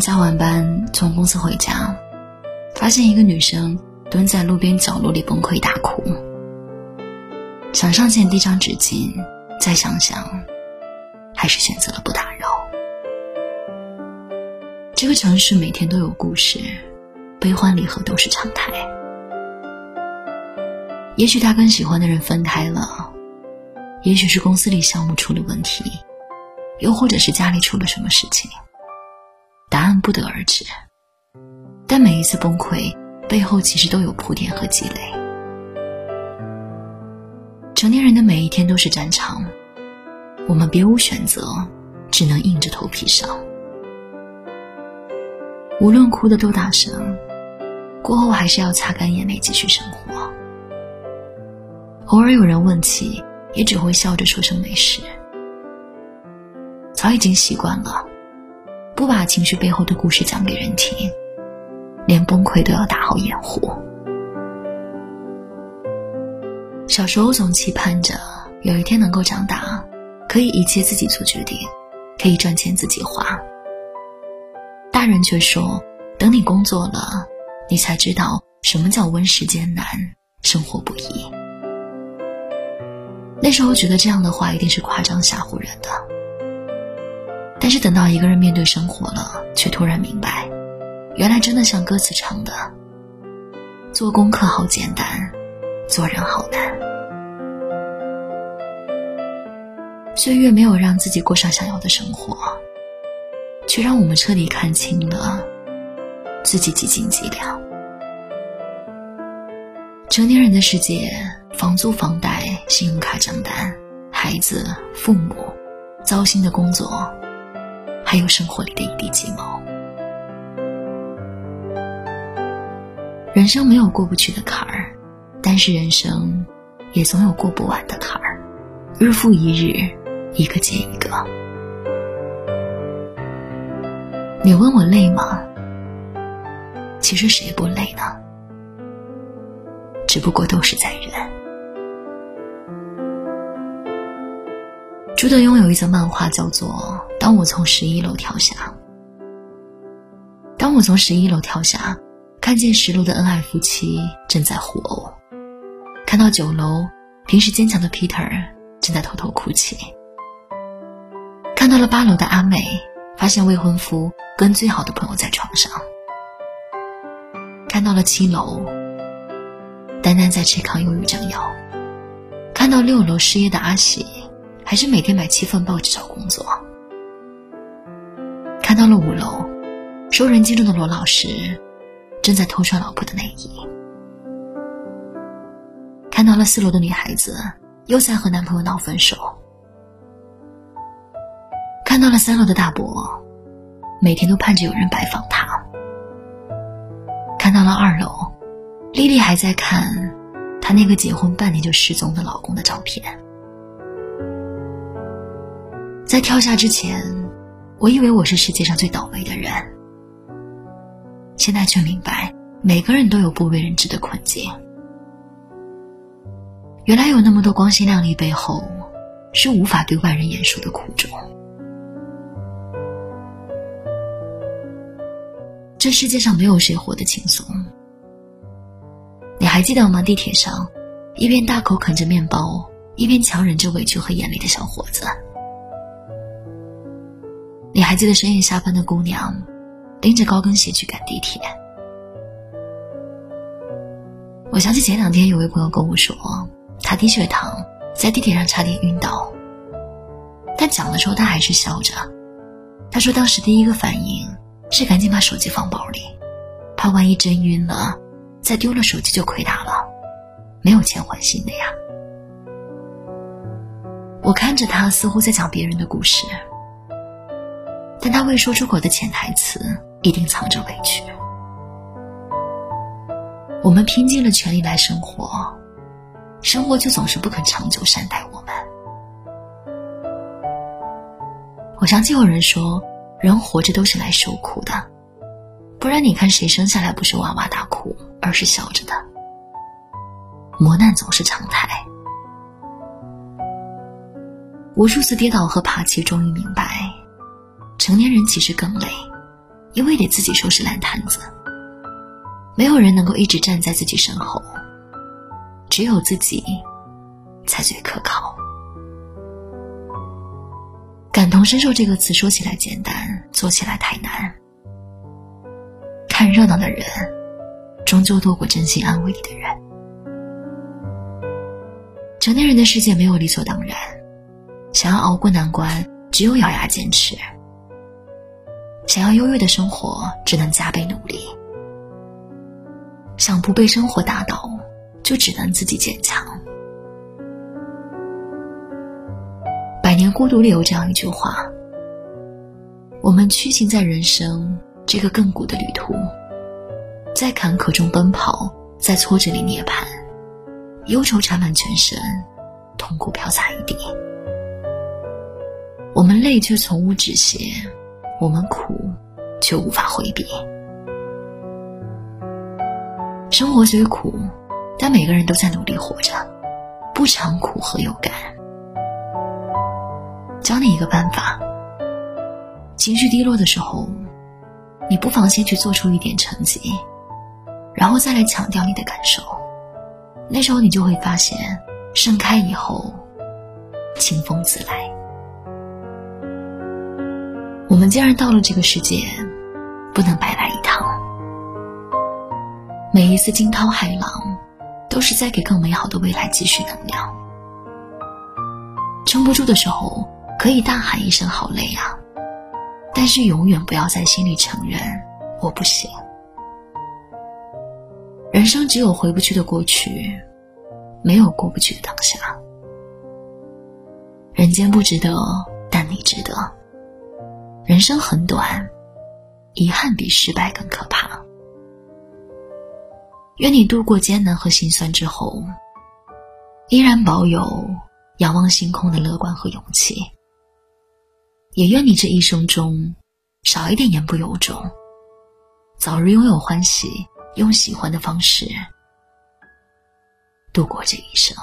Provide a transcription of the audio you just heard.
加完班从公司回家，发现一个女生蹲在路边角落里崩溃大哭。想上前递张纸巾，再想想，还是选择了不打扰。这个城市每天都有故事，悲欢离合都是常态。也许他跟喜欢的人分开了，也许是公司里项目出了问题，又或者是家里出了什么事情。答案不得而知，但每一次崩溃背后其实都有铺垫和积累。成年人的每一天都是战场，我们别无选择，只能硬着头皮上。无论哭的多大声，过后还是要擦干眼泪继续生活。偶尔有人问起，也只会笑着说声没事。早已经习惯了。不把情绪背后的故事讲给人听，连崩溃都要打好掩护。小时候总期盼着有一天能够长大，可以一切自己做决定，可以赚钱自己花。大人却说，等你工作了，你才知道什么叫温世艰难，生活不易。那时候觉得这样的话一定是夸张吓唬人的。但是等到一个人面对生活了，却突然明白，原来真的像歌词唱的：“做功课好简单，做人好难。”岁月没有让自己过上想要的生活，却让我们彻底看清了自己几斤几两。成年人的世界，房租、房贷、信用卡账单、孩子、父母、糟心的工作。还有生活里的一地鸡毛。人生没有过不去的坎儿，但是人生也总有过不完的坎儿，日复一日，一个接一个。你问我累吗？其实谁不累呢？只不过都是在忍。朱德庸有一则漫画，叫做《当我从十一楼跳下》。当我从十一楼跳下，看见十楼的恩爱夫妻正在互殴，看到九楼平时坚强的 Peter 正在偷偷哭泣，看到了八楼的阿美，发现未婚夫跟最好的朋友在床上，看到了七楼丹丹在吃抗忧郁症药，看到六楼失业的阿喜。还是每天买七份报纸找工作。看到了五楼，受人精中的罗老师正在偷穿老婆的内衣。看到了四楼的女孩子又在和男朋友闹分手。看到了三楼的大伯，每天都盼着有人拜访他。看到了二楼，丽丽还在看她那个结婚半年就失踪的老公的照片。在跳下之前，我以为我是世界上最倒霉的人。现在却明白，每个人都有不为人知的困境。原来有那么多光鲜亮丽背后，是无法对外人言说的苦衷。这世界上没有谁活得轻松。你还记得吗？地铁上，一边大口啃着面包，一边强忍着委屈和眼泪的小伙子。你还记得深夜下班的姑娘，拎着高跟鞋去赶地铁？我想起前两天有位朋友跟我说，他低血糖，在地铁上差点晕倒。但讲的时候他还是笑着。他说当时第一个反应是赶紧把手机放包里，怕万一真晕了，再丢了手机就亏大了，没有钱还新的呀。我看着他，似乎在讲别人的故事。但他未说出口的潜台词，一定藏着委屈。我们拼尽了全力来生活，生活就总是不肯长久善待我们。我想起有人说，人活着都是来受苦的，不然你看谁生下来不是哇哇大哭，而是笑着的？磨难总是常态，无数次跌倒和爬起，终于明白。成年人其实更累，因为得自己收拾烂摊子。没有人能够一直站在自己身后，只有自己才最可靠。感同身受这个词说起来简单，做起来太难。看热闹的人，终究多过真心安慰你的人。成年人的世界没有理所当然，想要熬过难关，只有咬牙坚持；想要优越的生活，只能加倍努力。想不被生活打倒，就只能自己坚强。百年孤独里有这样一句话：我们屈行在人生这个亘古的旅途，在坎坷中奔跑，在挫折里涅槃，忧愁缠满全身，痛苦飘洒一地。我们累却从无止歇，我们苦却无法回避。生活虽苦，但每个人都在努力活着，不尝苦何有感？教你一个办法：情绪低落的时候，你不妨先去做出一点成绩，然后再来强调你的感受。那时候你就会发现，盛开以后，清风自来。我们既然到了这个世界，不能白来一趟。每一次惊涛骇浪，都是在给更美好的未来积蓄能量。撑不住的时候，可以大喊一声“好累啊”，但是永远不要在心里承认“我不行”。人生只有回不去的过去，没有过不去的当下。人间不值得，但你值得。人生很短，遗憾比失败更可怕。愿你度过艰难和心酸之后，依然保有仰望星空的乐观和勇气。也愿你这一生中少一点言不由衷，早日拥有欢喜，用喜欢的方式度过这一生。